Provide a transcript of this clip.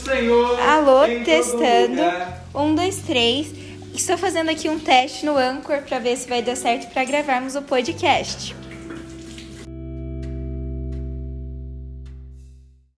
Senhor. Alô, testando. Um, dois, três. Estou fazendo aqui um teste no Anchor para ver se vai dar certo para gravarmos o podcast.